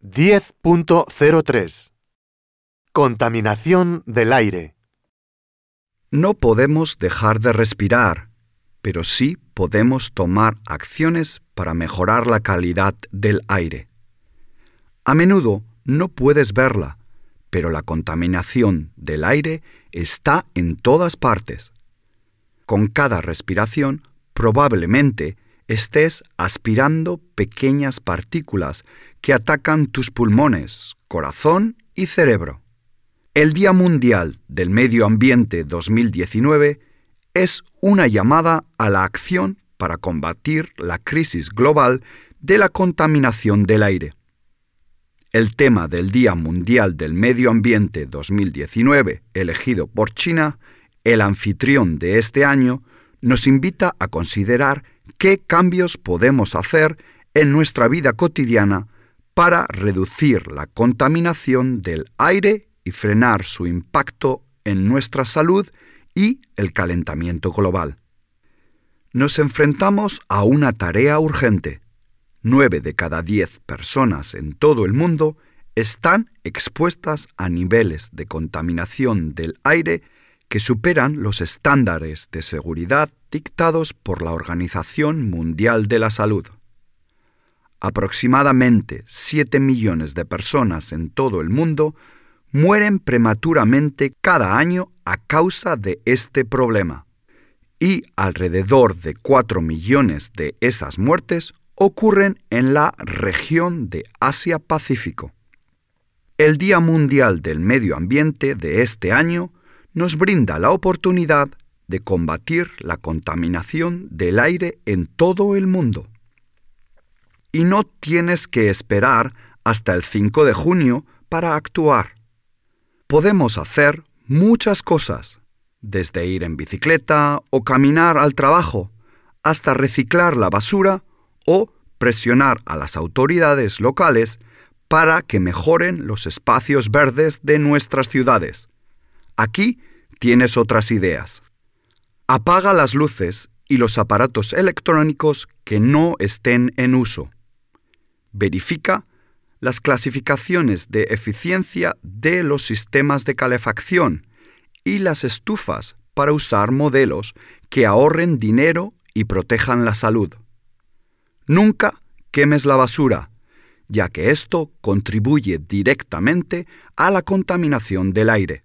10.03 Contaminación del aire. No podemos dejar de respirar, pero sí podemos tomar acciones para mejorar la calidad del aire. A menudo no puedes verla, pero la contaminación del aire está en todas partes. Con cada respiración, probablemente estés aspirando pequeñas partículas que atacan tus pulmones, corazón y cerebro. El Día Mundial del Medio Ambiente 2019 es una llamada a la acción para combatir la crisis global de la contaminación del aire. El tema del Día Mundial del Medio Ambiente 2019, elegido por China, el anfitrión de este año, nos invita a considerar qué cambios podemos hacer en nuestra vida cotidiana para reducir la contaminación del aire y frenar su impacto en nuestra salud y el calentamiento global. Nos enfrentamos a una tarea urgente. Nueve de cada diez personas en todo el mundo están expuestas a niveles de contaminación del aire que superan los estándares de seguridad dictados por la Organización Mundial de la Salud. Aproximadamente 7 millones de personas en todo el mundo mueren prematuramente cada año a causa de este problema, y alrededor de 4 millones de esas muertes ocurren en la región de Asia-Pacífico. El Día Mundial del Medio Ambiente de este año nos brinda la oportunidad de combatir la contaminación del aire en todo el mundo. Y no tienes que esperar hasta el 5 de junio para actuar. Podemos hacer muchas cosas, desde ir en bicicleta o caminar al trabajo, hasta reciclar la basura o presionar a las autoridades locales para que mejoren los espacios verdes de nuestras ciudades. Aquí tienes otras ideas. Apaga las luces y los aparatos electrónicos que no estén en uso. Verifica las clasificaciones de eficiencia de los sistemas de calefacción y las estufas para usar modelos que ahorren dinero y protejan la salud. Nunca quemes la basura, ya que esto contribuye directamente a la contaminación del aire.